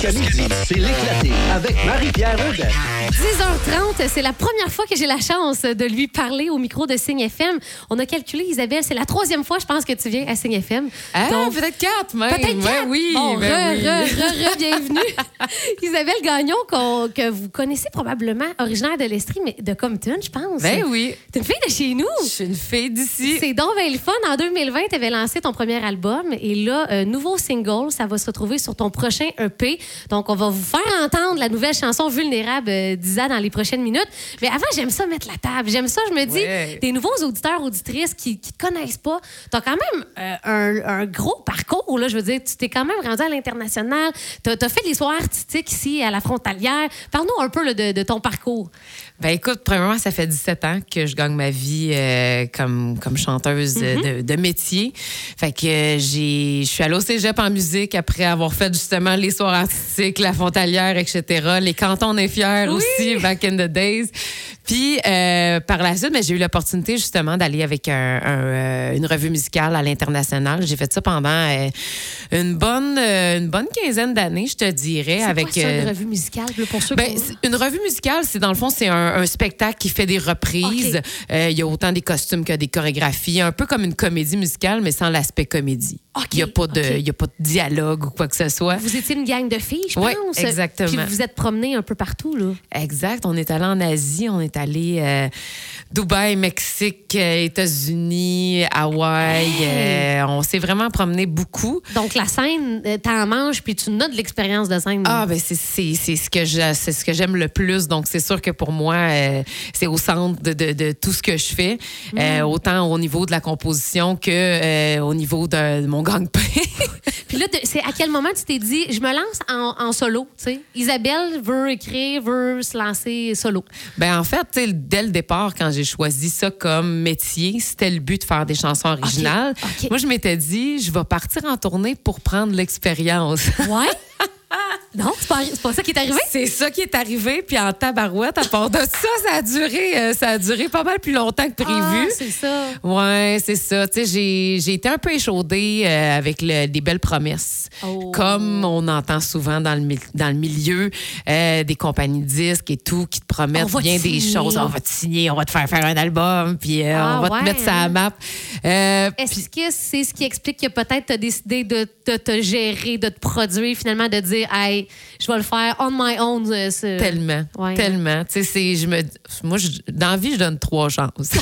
Jusqu'à midi, c'est l'éclaté avec Marie-Pierre Audet. 10h30, c'est la première fois que j'ai la chance de lui parler au micro de Signe FM. On a calculé, Isabelle, c'est la troisième fois, je pense, que tu viens à Signe FM. Ah, Donc, peut-être quatre, même. Peut-être Ben quatre. oui, Bon, ben re, oui. re, re, re, bienvenue. Isabelle Gagnon, qu'on- que vous connaissez probablement, originaire de l'Estrie, mais de Compton, je pense. Ben oui. T'es une fille de chez nous. Je suis une fille d'ici. C'est donc bien le fun. En 2020, tu avais lancé ton premier album et là, un nouveau single, ça va se retrouver sur ton prochain EP. Donc, on va vous faire entendre la nouvelle chanson Vulnérable euh, d'Isa dans les prochaines minutes. Mais avant, j'aime ça mettre la table. J'aime ça, je me dis, Ouais. des nouveaux auditeurs, auditrices qui ne te connaissent pas, tu as quand même euh, un, un gros parcours. Là, je veux dire, tu t'es quand même rendu à l'international. Tu as, fait les soirées artistiques ici à la frontalière. Parle-nous un peu là, de, de ton parcours. Ben écoute, premièrement, ça fait 17 ans que je gagne ma vie euh, comme, comme chanteuse euh, Mm-hmm. de, de métier. Fait que euh, j'ai, je suis allée au cégep en musique après avoir fait justement les soirs artistiques, la frontalière, etc. Les cantons des fiers Oui. aussi, back in the days. Puis euh, par la suite, ben, j'ai eu l'opportunité justement d'aller avec un- un, euh, une revue musicale à l'international. J'ai fait ça pendant euh, une bonne une bonne quinzaine d'années, je te dirais, C'est avec quoi ça, une revue musicale, pour ceux ben, une revue musicale, c'est dans le fond, c'est un, un spectacle qui fait des reprises. Euh, Il y a autant des costumes que des chorégraphies, un peu comme une comédie musicale, mais sans l'aspect comédie. Il n'y a, pas de- OK. il y a pas de dialogue ou quoi que ce soit. Vous étiez une gang de filles, je Oui, pense. exactement. Puis vous vous êtes promenés un peu partout, là. Exact. On est allé en Asie, on est allé euh, Dubaï, Mexique, euh, États-Unis, Hawaï. Hey! Euh, on s'est vraiment promené beaucoup. Donc, la scène, t'en manges, puis tu notes l'expérience de scène. Ah ben c'est ce que j'aime le plus donc c'est sûr que pour moi euh, c'est au centre de, de, de tout ce que je fais euh, autant au niveau de la composition que euh, au niveau de, de mon gang-pain. Puis là, c'est à quel moment tu t'es dit, je me lance en, en solo, tu sais? Isabelle veut écrire, veut se lancer solo. ben en fait dès le départ quand j'ai choisi ça comme métier c'était le but de faire des chansons originales. Moi je m'étais dit je vais partir en tournée pour prendre l'expérience. Ouais? non, c'est pas, pas ça qui est arrivé? C'est ça qui est arrivé, puis en tabarouette, à part de ça, ça a duré, euh, ça a duré pas mal plus longtemps que prévu. Ah, c'est ça. Ouais, c'est ça. Tu sais, j'ai, été un peu échaudée euh, avec le- des belles promesses. Oh. Comme on entend souvent dans le, dans le milieu, euh, des compagnies de disques et tout qui te promettent bien te des signer. choses. On va te signer, on va te faire faire un album, puis Ah, on va ouais, te mettre ça à hein? map. Est-ce que c'est ce qui explique que peut-être tu as décidé de, de te gérer, de te produire, finalement, de dire, hey, je vais le faire on my own? euh, ce- Tellement, Ouais. tellement. Tu sais, je me, moi, je, dans la vie, je donne trois chances.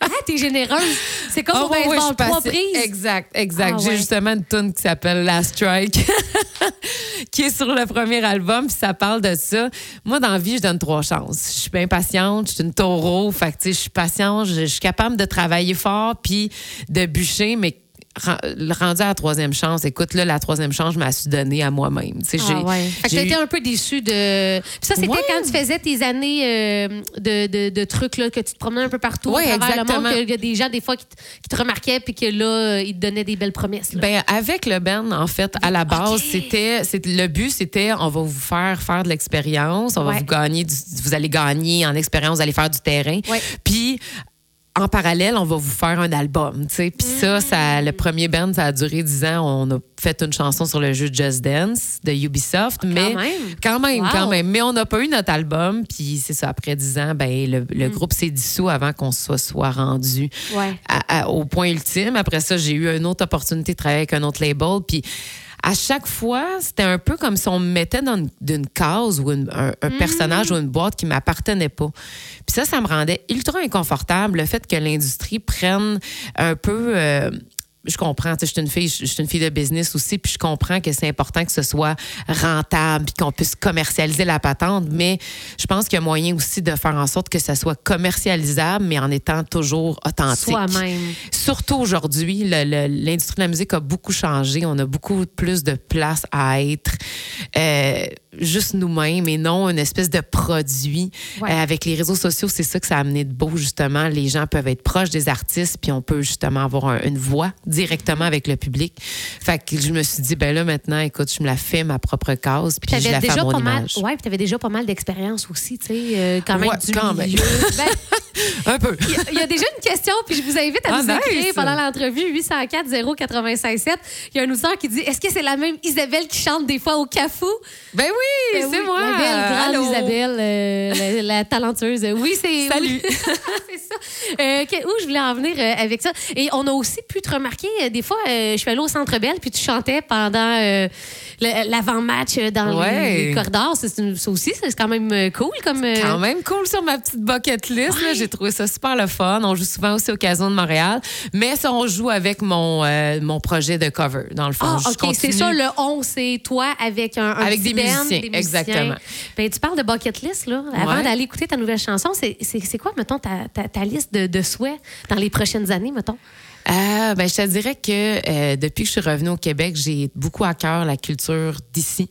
Ah, t'es généreuse. C'est comme Ah au ouais, trois passée- prises. Exact, exact. Ah J'ai ouais. justement une tune qui s'appelle Last Strike, qui est sur le premier album, puis ça parle de ça. Moi, dans la vie, je donne trois chances. Je suis bien patiente, je suis une taureau, fait que, je suis patiente, je, suis capable de travailler fort, puis de bûcher, mais rendu à la troisième chance, écoute, là, la troisième chance, je m'ai su donner à moi-même. Tu sais, j'ai- Ah ouais. Fait que t'as été un peu déçu de. Puis ça, c'était Ouais. quand tu faisais tes années euh, de, de, de trucs, là, que tu te promenais un peu partout Ouais, à travers le exactement. monde, qu'il y a des gens, des fois, qui te, qui te remarquaient, puis que là, euh, ils te donnaient des belles promesses. là. Ben avec le Ben en fait à la base c'était le but c'était on va vous faire faire de l'expérience on va vous gagner du- vous allez gagner en expérience vous allez faire du terrain puis en parallèle, on va vous faire un album. Puis ça, Mm. ça, le premier band, ça a duré 10 ans. On a fait une chanson sur le jeu Just Dance de Ubisoft, mais même. quand même, Wow. quand même. Mais on n'a pas eu notre album. Puis c'est ça, après 10 ans, ben le, Mm. groupe s'est dissous avant qu'on se soit, soit rendu Ouais. à- à- au point ultime. Après ça, j'ai eu une autre opportunité de travailler avec un autre label. Puis à chaque fois, c'était un peu comme si on me mettait dans une, d'une case ou une- un, un personnage ou une boîte qui m'appartenait pas. Puis ça, ça me rendait ultra inconfortable, le fait que l'industrie prenne un peu... euh, je comprends, tu sais, je suis une fille, je suis une fille de business aussi, puis je comprends que c'est important que ce soit rentable, puis qu'on puisse commercialiser la patente, mais je pense qu'il y a moyen aussi de faire en sorte que ça soit commercialisable, mais en étant toujours authentique. Soi-même. Surtout aujourd'hui, l'industrie de la musique a beaucoup changé. On a beaucoup plus de place à être. Euh, juste nous-mêmes et non une espèce de produit. Ouais. Euh, avec les réseaux sociaux, c'est ça que ça a amené de beau, justement. Les gens peuvent être proches des artistes, puis on peut justement avoir un- une voix directement avec le public. Fait que je me suis dit, ben là, maintenant, écoute, je me la fais ma propre cause, puis je la fais à déjà mon pas mal, ouais, puis t'avais déjà pas mal d'expérience aussi, tu sais, euh, quand même Ouais, du quand même. milieu. Ben, Un peu. Il y a- il y, a déjà une question, puis je vous invite à Ah, nous écrire nice. pendant l'entrevue 804 0967. Il y a un auditeur qui dit Est-ce que c'est la même Isabelle qui chante des fois au cafou? Ben oui, Ben c'est oui, moi. La belle, grande Allô? Isabelle, euh, la, la talentueuse. Oui, c'est. Salut. oui. c'est ça. Euh, que- où je voulais en venir euh, avec ça? Et on a aussi pu te remarquer, euh, des fois, euh, je suis allée au Centre Belle, puis tu chantais pendant euh, l'avant-match euh, dans Ouais. les corridors. Ça aussi, c'est quand même euh, cool. Comme, euh, Quand même cool sur ma petite bucket list. Ouais. J'ai trouvé ça super le fun. On joue souvent aussi au Casino de Montréal. Mais ça, on joue avec mon, euh, mon projet de cover, dans le fond. Ah, OK. C'est ça, le 11, c'est toi avec un, un Avec des band, musiciens, des exactement. Ben, tu parles de bucket list, là. Avant Ouais. d'aller écouter ta nouvelle chanson, c'est quoi, mettons, ta, ta, ta liste de, de souhaits dans les prochaines années, mettons? Euh, ben, je te dirais que euh, depuis que je suis revenue au Québec, j'ai beaucoup à cœur la culture d'ici.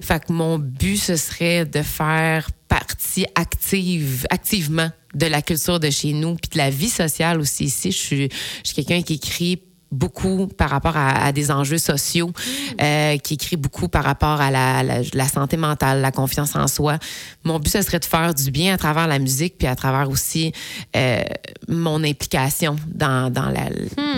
Fait que mon but, ce serait de faire partie active, activement de la culture de chez nous, puis de la vie sociale aussi ici. Je suis, je suis quelqu'un qui écrit beaucoup par rapport à, à des enjeux sociaux, euh, qui écrit beaucoup par rapport à la, la, la santé mentale, la confiance en soi. Mon but, ce serait de faire du bien à travers la musique, puis à travers aussi euh, mon implication dans, dans, la,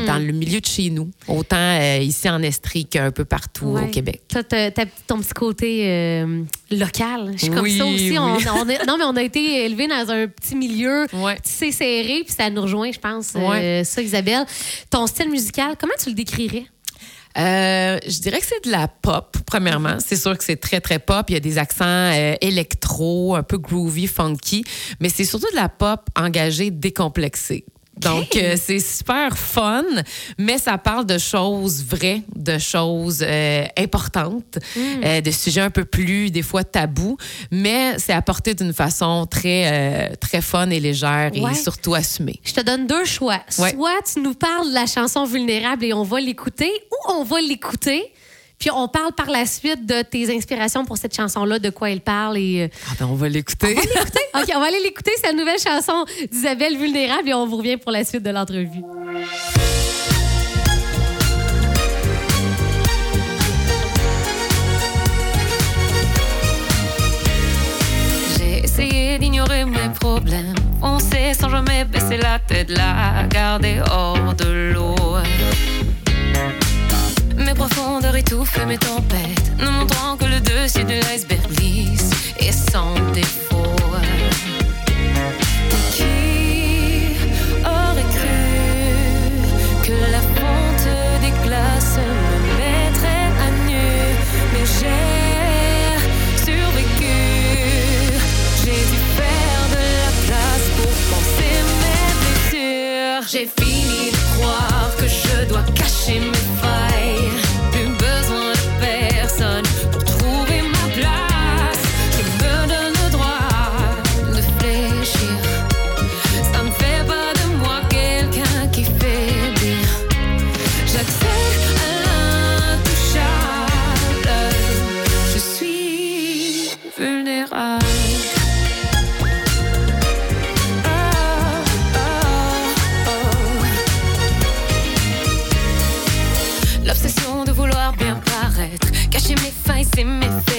dans le milieu de chez nous, autant euh, ici en Estrie qu'un peu partout au. Québec. T'as ton petit côté local. Je suis comme Oui, ça aussi. oui. On, on est- non, mais on a été élevés dans un petit milieu Ouais. tissé serré, puis ça nous rejoint, je pense. euh, Ouais. ça, Isabelle. Ton style musical, comment tu le décrirais? Euh, je dirais que c'est de la pop, premièrement. C'est sûr que c'est très, très pop. Il y a des accents euh, électro, un peu groovy, funky, mais c'est surtout de la pop engagée, décomplexée. Donc, euh, c'est super fun, mais ça parle de choses vraies, de choses euh, importantes, euh, de sujets un peu plus, des fois, tabous, mais c'est apporté d'une façon très, très fun et légère Ouais. et surtout assumée. Je te donne deux choix. Ouais. Soit tu nous parles de la chanson Vulnérable et on va l'écouter, ou on va l'écouter, puis on parle par la suite de tes inspirations pour cette chanson-là, de quoi elle parle. Et, euh, Ah ben, on va l'écouter. Écoutez, OK, on va aller l'écouter. C'est la nouvelle chanson d'Isabelle Vulnérable et on vous revient pour la suite de l'entrevue. J'ai essayé d'ignorer mes problèmes, foncer sans jamais baisser la tête, la garder hors de l'eau. Mes profondeurs étouffent mes tempêtes, ne montrant que le dessus de l'iceberg lisse et sans défaut.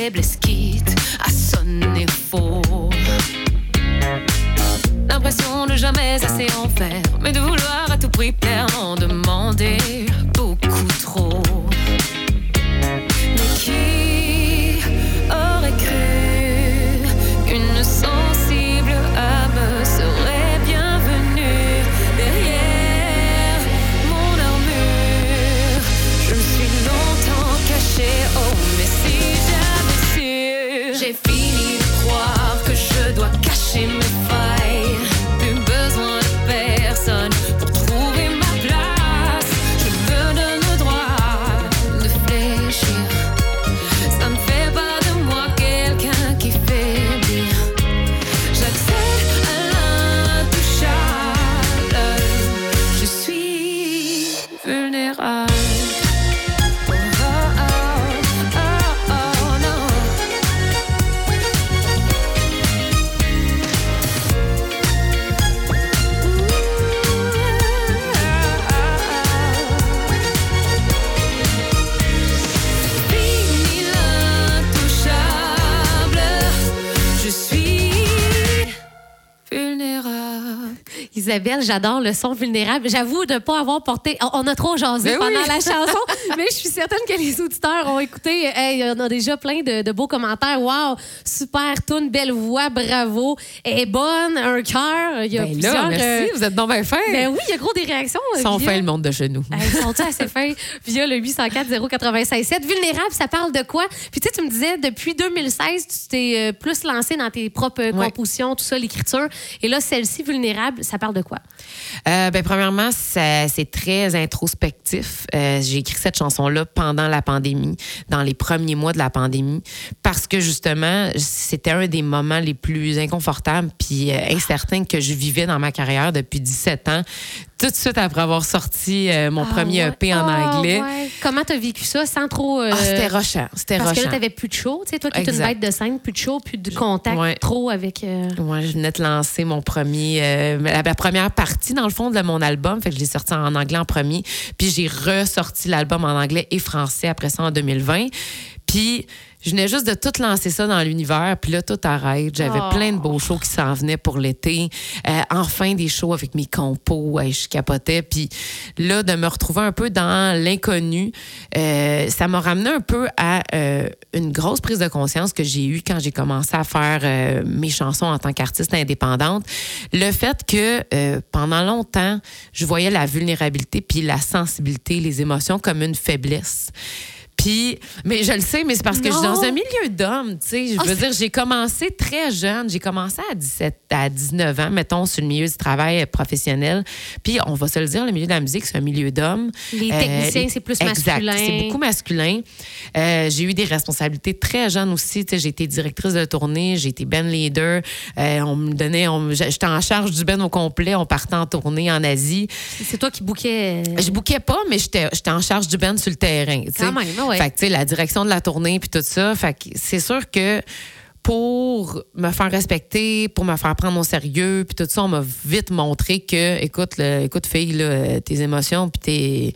Mes Isabelle, j'adore le son vulnérable. J'avoue de ne pas avoir porté. On a trop jasé Ben pendant oui. la chanson, mais je suis certaine que les auditeurs ont écouté. Hey, on a déjà plein de, de beaux commentaires. Wow, super tune, belle voix, bravo. Est bonne, un cœur. Il y a Ben plusieurs. là, merci, euh, vous êtes donc bien fin. ben oui, il y a gros des réactions. euh, Ils sont via- fins, le monde de chez nous. Hey, Ils sont assez fins? Via le 804 096 7 Vulnérable, ça parle de quoi? Puis tu sais, tu me disais, depuis 2016, tu t'es euh, plus lancé dans tes propres euh, Ouais. compositions, tout ça, l'écriture. Et là, celle-ci, Vulnérable, ça parle de quoi? Euh, ben, premièrement, c'est très introspectif. Euh, j'ai écrit cette chanson-là pendant la pandémie, dans les premiers mois de la pandémie, parce que justement, c'était un des moments les plus inconfortables puis euh, incertains que je vivais dans ma carrière depuis 17 ans. Tout de suite après avoir sorti euh, mon Ah, premier ouais. EP en Ah, anglais. ouais. Comment t'as vécu ça sans trop. euh, Ah, c'était rochant. C'était Parce que là, t'avais plus de show. Tu sais, toi qui es une bête de scène, plus de show, plus de contact Ouais. trop avec. euh, Ouais, je venais de lancer mon premier, euh, la, la première partie dans le fond de mon album, fait que je l'ai sorti en anglais en premier, puis j'ai ressorti l'album en anglais et français après ça en 2020. Puis je venais juste de tout lancer ça dans l'univers, puis là tout arrête. J'avais Oh. plein de beaux shows qui s'en venaient pour l'été. Euh, enfin des shows avec mes compos, hey, je capotais. Puis là de me retrouver un peu dans l'inconnu, euh, ça m'a ramené un peu à euh, une grosse prise de conscience que j'ai eue quand j'ai commencé à faire euh, mes chansons en tant qu'artiste indépendante. Le fait que euh, pendant longtemps, je voyais la vulnérabilité puis la sensibilité, les émotions comme une faiblesse. Puis, mais je le sais, mais c'est parce que je suis dans un milieu d'hommes, tu sais. Je Ah, veux dire, j'ai commencé très jeune. J'ai commencé à 17, à 19 ans, mettons, sur le milieu du travail professionnel. Puis, on va se le dire, le milieu de la musique, c'est un milieu d'hommes. Les Euh, techniciens, c'est plus exact, masculin. C'est beaucoup masculin. Euh, j'ai eu des responsabilités très jeunes aussi. Tu sais, J'ai été directrice de tournée, j'ai été band leader. Euh, on me donnait, on- j'étais en charge du band au complet. On partait en tournée en Asie. C'est toi qui bouquais. Je bouquais pas, mais j'étais en charge du band sur le terrain. tu sais. Quand même, ah Fait que, tu sais, la direction de la tournée puis tout ça. Fait que c'est sûr que pour me faire respecter, pour me faire prendre au sérieux, puis tout ça, on m'a vite montré que, écoute, écoute fille, là, tes émotions, puis tes,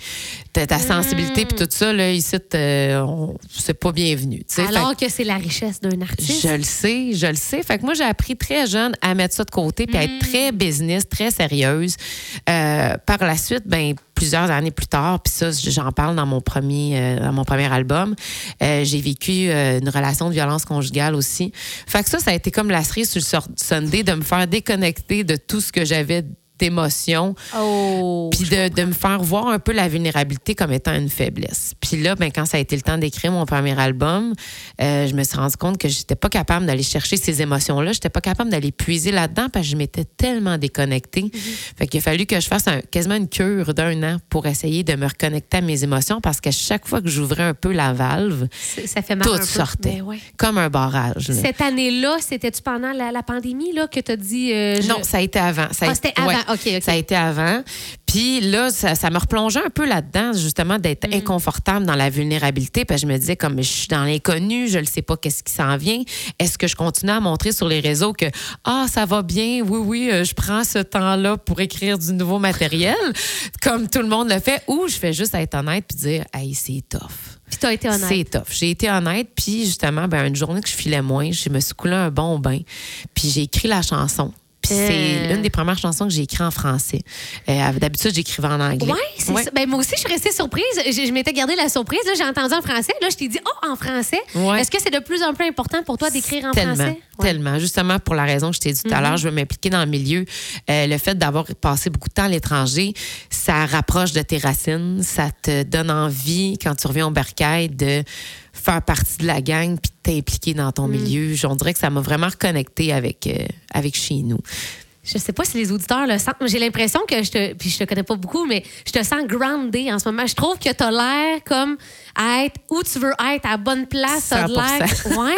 ta, ta sensibilité, puis tout ça, là, ici, euh, c'est pas bienvenu. tu sais. Fait que- Alors que c'est la richesse d'un artiste. je le sais, je le sais. Fait que moi, j'ai appris très jeune à mettre ça de côté puis à être très business, très sérieuse. Euh, par la suite, ben plusieurs années plus tard, puis ça, j'en parle dans mon premier, euh, dans mon premier album, euh, j'ai vécu euh, une relation de violence conjugale aussi. Fait que ça, ça a été comme la cerise sur le Sunday de me faire déconnecter de tout ce que j'avais d'émotions Oh. puis de, de me faire voir un peu la vulnérabilité comme étant une faiblesse. Puis là, ben, quand ça a été le temps d'écrire mon premier album, euh, je me suis rendu compte que j'étais pas capable d'aller chercher ces émotions-là. J'étais pas capable d'aller puiser là-dedans parce que je m'étais tellement déconnectée. Fait qu'il a fallu que je fasse un- quasiment une cure d'un an pour essayer de me reconnecter à mes émotions parce qu'à chaque fois que j'ouvrais un peu la valve, Ça fait mal un tout peu. sortait. Ouais. Comme un barrage. là. Cette année-là, c'était-tu pendant la, la pandémie là, que tu as dit. euh, je- Non, ça a été avant. Ça a Ah, été- avant. ouais. OK. Ça a été avant. Puis là, ça, ça me replongeait un peu là-dedans, justement, d'être Mm. inconfortable dans la vulnérabilité. Puis je me disais, comme je suis dans l'inconnu, je ne sais pas qu'est-ce qui s'en vient. Est-ce que je continue à montrer sur les réseaux que, ah, ça va bien, oui, oui, euh, je prends ce temps-là pour écrire du nouveau matériel, comme tout le monde le fait, ou je fais juste être honnête puis dire, hey, c'est tough. Puis été honnête. C'est tough. J'ai été honnête, puis justement, ben, une journée que je filais moins, je me suis coulé un bon bain, puis j'ai écrit la chanson. Puis Euh. c'est une des premières chansons que j'ai écrites en français. Euh, D'habitude, j'écrivais en anglais. Oui, c'est Ouais. ça. Ben, moi aussi, je suis restée surprise. Je, je m'étais gardé la surprise. Là, j'ai entendu en français. Là, je t'ai dit, oh, en français. Ouais. Est-ce que c'est de plus en plus important pour toi d'écrire en tellement, français? Ouais. Mm-hmm. Tellement. Justement, pour la raison que je t'ai dit tout à l'heure, je veux m'impliquer dans le milieu. Euh, le fait d'avoir passé beaucoup de temps à l'étranger, ça rapproche de tes racines. Ça te donne envie, quand tu reviens au bercail, de faire partie de la gang puis de t'impliquer dans Mm. ton milieu. On dirait que ça m'a vraiment reconnecté avec, euh, avec chez nous. Je sais pas si les auditeurs le sentent. J'ai l'impression que je te. Puis je te connais pas beaucoup, mais je te sens grounded en ce moment. Je trouve que tu as l'air comme à être où tu veux être, à la bonne place. T'as 100%. l'air. Ouais.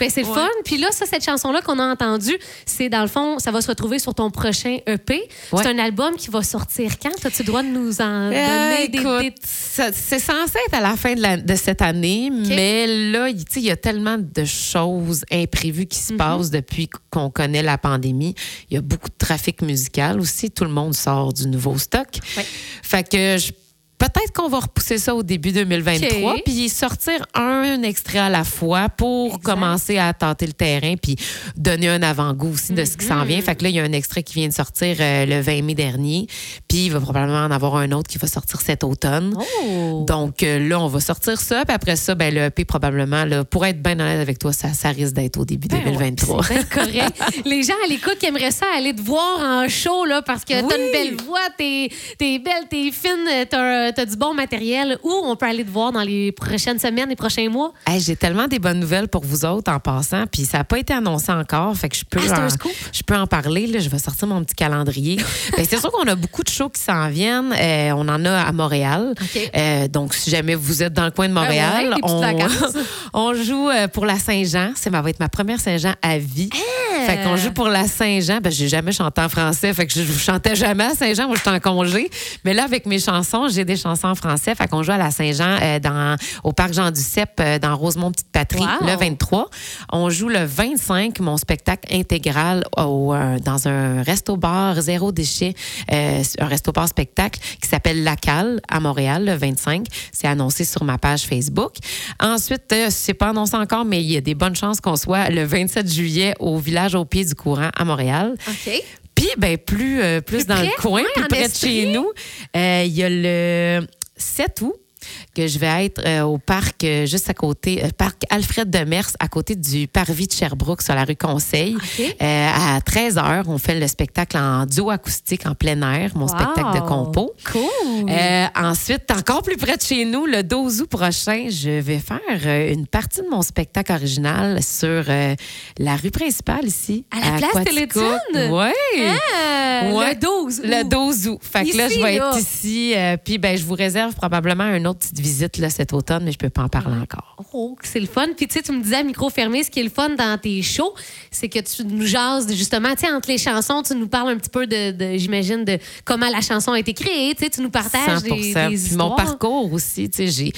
Ben, c'est le Ouais. fun. Puis là, ça, cette chanson-là qu'on a entendue, c'est dans le fond, ça va se retrouver sur ton prochain EP. C'est un album qui va sortir quand? Droit de nous en Euh, donner des, écoute, des- ça- c'est censé être à la fin de, la- de cette année, mais là, il tu y a tellement de choses imprévues qui Mhm. se passent depuis qu'on connaît la pandémie. Il y a beaucoup de trafic musical aussi. Tout le monde sort du nouveau stock. Fait que je peut-être qu'on va repousser ça au début 2023, OK. puis sortir un extrait à la fois pour Exact. commencer à tenter le terrain, puis donner un avant-goût aussi de ce qui s'en vient. Mm-hmm. Fait que là, il y a un extrait qui vient de sortir euh, le 20 mai dernier, puis il va probablement en avoir un autre qui va sortir cet automne. Oh. Donc euh, là, on va sortir ça, puis après ça, ben, le EP, probablement, là, pour être bien honnête avec toi, ça, ça risque d'être au début Ben ouais, 2023. c'est bien correct. Les gens à l'écoute qui aimeraient ça aller te voir en show là, parce que t'as une belle voix, t'es es belle, t'es fine, t'as as du bon matériel. Où on peut aller te voir dans les prochaines semaines, les prochains mois? Hey, J'ai tellement des bonnes nouvelles pour vous autres en passant, puis ça n'a pas été annoncé encore, fait que je peux, Ah, en, je peux en parler. Là, je vais sortir mon petit calendrier. Ben, c'est sûr qu'on a beaucoup de shows qui s'en viennent. Euh, on en a à Montréal. Euh, donc, si jamais vous êtes dans le coin de Ah Montréal, ouais, on, joue euh, pour la Saint-Jean. Ça va être ma première Saint-Jean à vie. Ah! Fait qu'on joue pour la Saint-Jean. Ben, j'ai jamais chanté en français. Fait que je, je chantais jamais à Saint-Jean. Moi, j'étais en congé. Mais là, avec mes chansons, j'ai des chansons en français. Fait qu'on joue à la Saint-Jean euh, dans, au Parc Jean-Duceppe, euh, dans Rosemont-Petite-Patrie, Wow. le 23. On joue le 25, mon spectacle intégral au, euh, dans un resto-bar zéro déchet, euh, un resto-bar spectacle qui s'appelle La Cale à Montréal, le 25. C'est annoncé sur ma page Facebook. Ensuite, c'est pas annoncé encore, mais il y a des bonnes chances qu'on soit le 27 juillet au village au pied du courant à Montréal. OK. Puis, ben, plus, euh, plus, Plus dans près? le coin, Ouais, plus près de chez nous, euh, il y a le 7 août que je vais être euh, au parc euh, juste à côté, euh, parc Alfred Demers, à côté du parvis de Sherbrooke sur la rue Conseil. À 13 h, on fait le spectacle en duo acoustique en plein air, mon Wow. spectacle de compo. Cool. Ensuite, encore plus près de chez nous, le 12 août prochain, je vais faire une partie de mon spectacle original sur la rue principale ici. À la place. Télétoon? Oui. Ah, Ouais. Le 12. Le 12 août. Fait que là, je vais là. être ici. puis, ben, je vous réserve probablement une autre petite visite là, cet automne, mais je peux pas en parler encore. Oh, c'est le fun. Puis tu sais, tu me disais à micro fermé, ce qui est le fun dans tes shows, c'est que tu nous jases justement, tu sais, entre les chansons, tu nous parles un petit peu de, de- j'imagine, de comment la chanson a été créée. Tu sais, tu nous partages des, 100%. des Puis mon histoires. parcours aussi, tu sais, j'ai,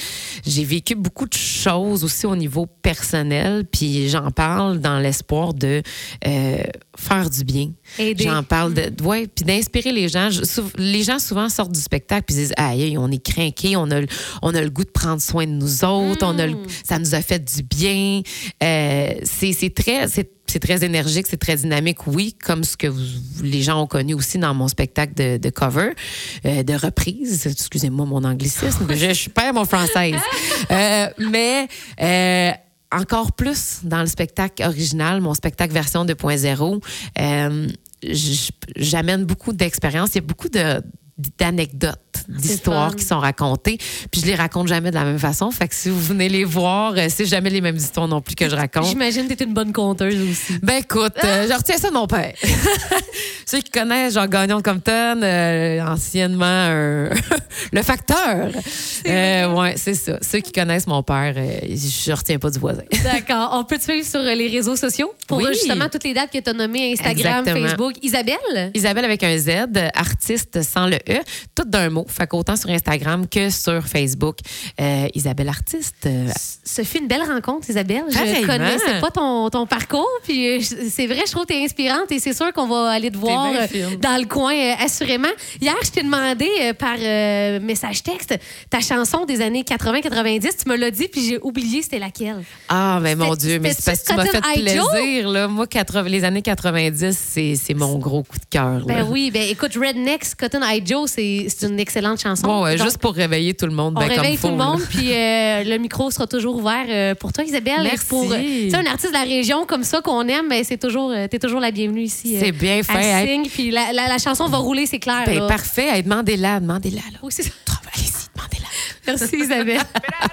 j'ai vécu beaucoup de choses aussi au niveau personnel, puis j'en parle dans l'espoir de euh, faire du bien. J'en parle de, ouais, puis d'inspirer les gens. Je- sou- les gens souvent sortent du spectacle puis disent, aïe, on est craqués, on a, le- on a le goût de prendre soin de nous autres, on a le- ça nous a fait du bien. Euh, c'est, très, c'est, c'est très énergique, c'est très dynamique, oui, comme ce que vous- les gens ont connu aussi dans mon spectacle de, de cover, euh, de reprise. Excusez-moi mon anglicisme, je, je perds mon française. Euh, mais euh, encore plus dans le spectacle original, mon spectacle version 2.0, euh, j'amène beaucoup d'expérience. Il y a beaucoup d'anecdotes, d'histoires qui sont racontées. Puis je les raconte jamais de la même façon. Fait que si vous venez les voir, euh, c'est jamais les mêmes histoires non plus que je raconte. J'imagine que tu une bonne conteuse aussi. Ben écoute, euh, je retiens ça de mon père. Ceux qui connaissent Jean Gagnon Compton, euh, anciennement le facteur. Ouais, c'est ça. Ceux qui connaissent mon père, je retiens pas du voisin. D'accord. On peut te suivre sur les réseaux sociaux pour Oui. justement toutes les dates que tu as nommées Instagram, Exactement. Facebook. Isabelle? Isabelle avec un Z, artiste sans le E, tout d'un mot. Fait qu'autant sur Instagram que sur Facebook. Euh, Isabelle Artiste. euh, Ce fut une belle rencontre, Isabelle. Je Pareillement. connaissais pas ton, ton parcours. Puis euh, je- c'est vrai, je trouve que tu es inspirante et c'est sûr qu'on va aller te voir dans le coin, assurément. Hier, je t'ai demandé par euh, message texte ta chanson des années 80-90. Tu me l'as dit, puis j'ai oublié c'était laquelle. Ah, ben mon Dieu, mais c'est parce que tu m'as fait plaisir. Là. Moi, 80 les années 90, c'est mon gros coup de cœur. Ben oui, ben écoute, Rednecks, Cotton Eye Joe, c'est c'est une excellente chanson. Bon, ouais, Donc, juste pour réveiller tout le monde. On ben, comme réveille faut, tout le monde, puis euh, le micro sera toujours ouvert euh, pour toi, Isabelle. Merci. Pour, euh, tu sais, un artiste de la région comme ça qu'on aime, ben, c'est toujours, euh, t'es toujours la bienvenue ici. euh, C'est bien fait. Signe, puis la, la- la chanson va rouler, c'est clair. ben, là. parfait. Hey, demandez-la, demandez-la. là. Oui, c'est ça. Allez-y, demandez-la. Merci, Isabelle.